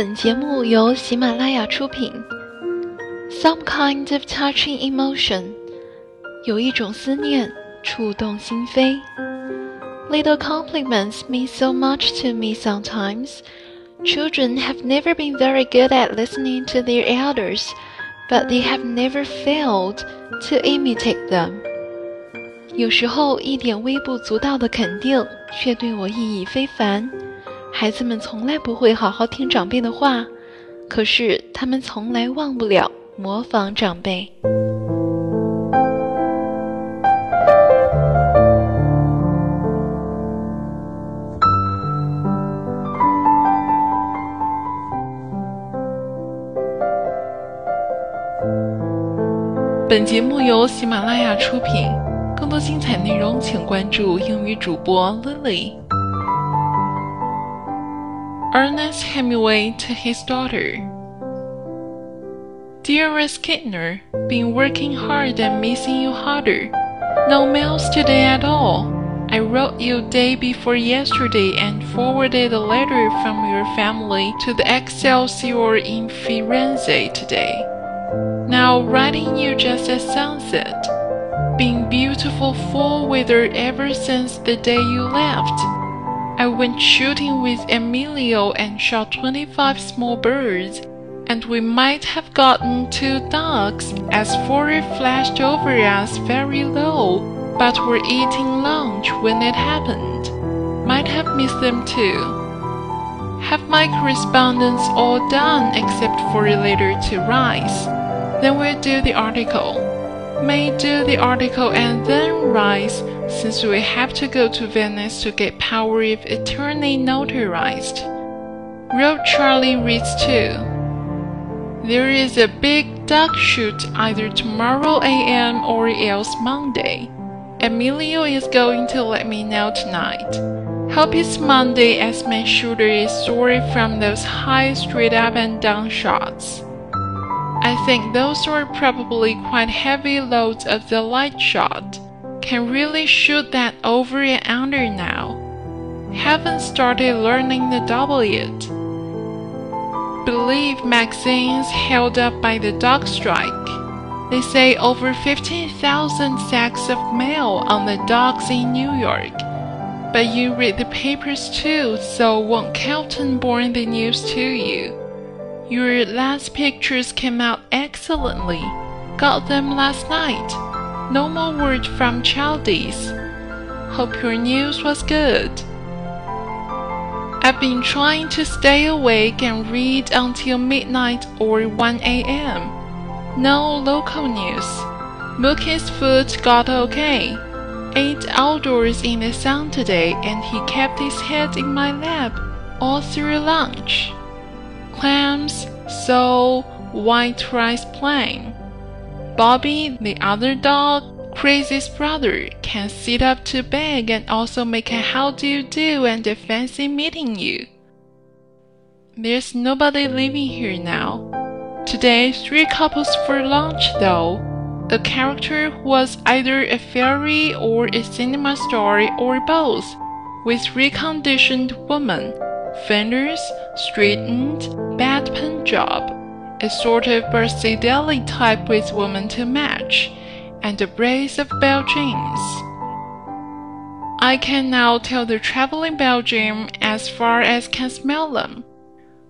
本节目由喜马拉雅出品。Some kind of touching emotion，有一种思念触动心扉。Little compliments mean so much to me sometimes. Children have never been very good at listening to their elders, but they have never failed to imitate them. 有时候一点微不足道的肯定，却对我意义非凡。 孩子们从来不会好好听长辈的话，可是他们从来忘不了模仿长辈。本节目由喜马拉雅出品，更多精彩内容请关注英语主播 Lily。Ernest Hemingway to his daughter. Dearest Kittner, been working hard and missing you harder. No mails today at all. I wrote you day before yesterday and forwarded a letter from your family to the Excelsior in Firenze today. Now writing you just at sunset. Been beautiful fall weather ever since the day you left. I went shooting with Emilio and shot 25 small birds, and we might have gotten two ducks as four flashed over us very low, but were eating lunch when it happened. Might have missed them too. Have my correspondence all done except for a letter to Rice. Then we'll do the article. May do the article and then Rice since we have to go to Venice to get power of attorney notarized. Wrote Charlie reads too. There is a big duck shoot either tomorrow AM or else Monday. Emilio is going to let me know tonight. Hope it's Monday as my shooter is sore from those high straight up and down shots. I think those were probably quite heavy loads of the light shot can really shoot that over and under now. Haven't started learning the double yet. Believe magazines held up by the dog strike. They say over 15,000 sacks of mail on the docks in New York. But you read the papers too, so won't Kelton born the news to you? Your last pictures came out excellently. Got them last night. No more word from Chaldies. Hope your news was good. I've been trying to stay awake and read until midnight or 1 a.m. No local news. Mookie's foot got okay. Ate outdoors in the sun today and he kept his head in my lap all through lunch. Clams, sole, white rice plain. Bobby, the other dog, Crazy's brother, can sit up to beg and also make a how do you do and a fancy meeting you. There's nobody living here now. Today, three couples for lunch though. A character who was either a fairy or a cinema star or both, with reconditioned woman, fenders, straightened, bad pen job a sort of deli type with woman to match, and a brace of Belgians. I can now tell the traveling Belgium as far as can smell them.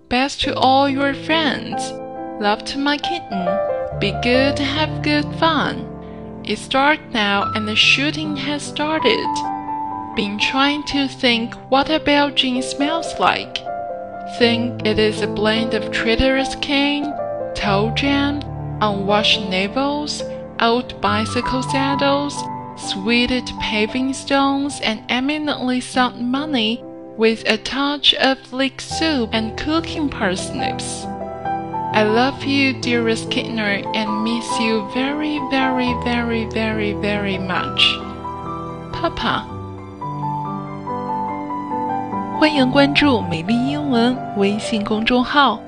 Best to all your friends. Love to my kitten. Be good, have good fun. It's dark now and the shooting has started. Been trying to think what a Belgian smells like. Think it is a blend of traitorous cane, toe jam, unwashed navels, old bicycle saddles, sweated paving stones, and eminently sound money with a touch of leek soup and cooking parsnips. I love you, dearest Kittner, and miss you very, very, very, very, very much. Papa. 欢迎关注“美丽英文”微信公众号。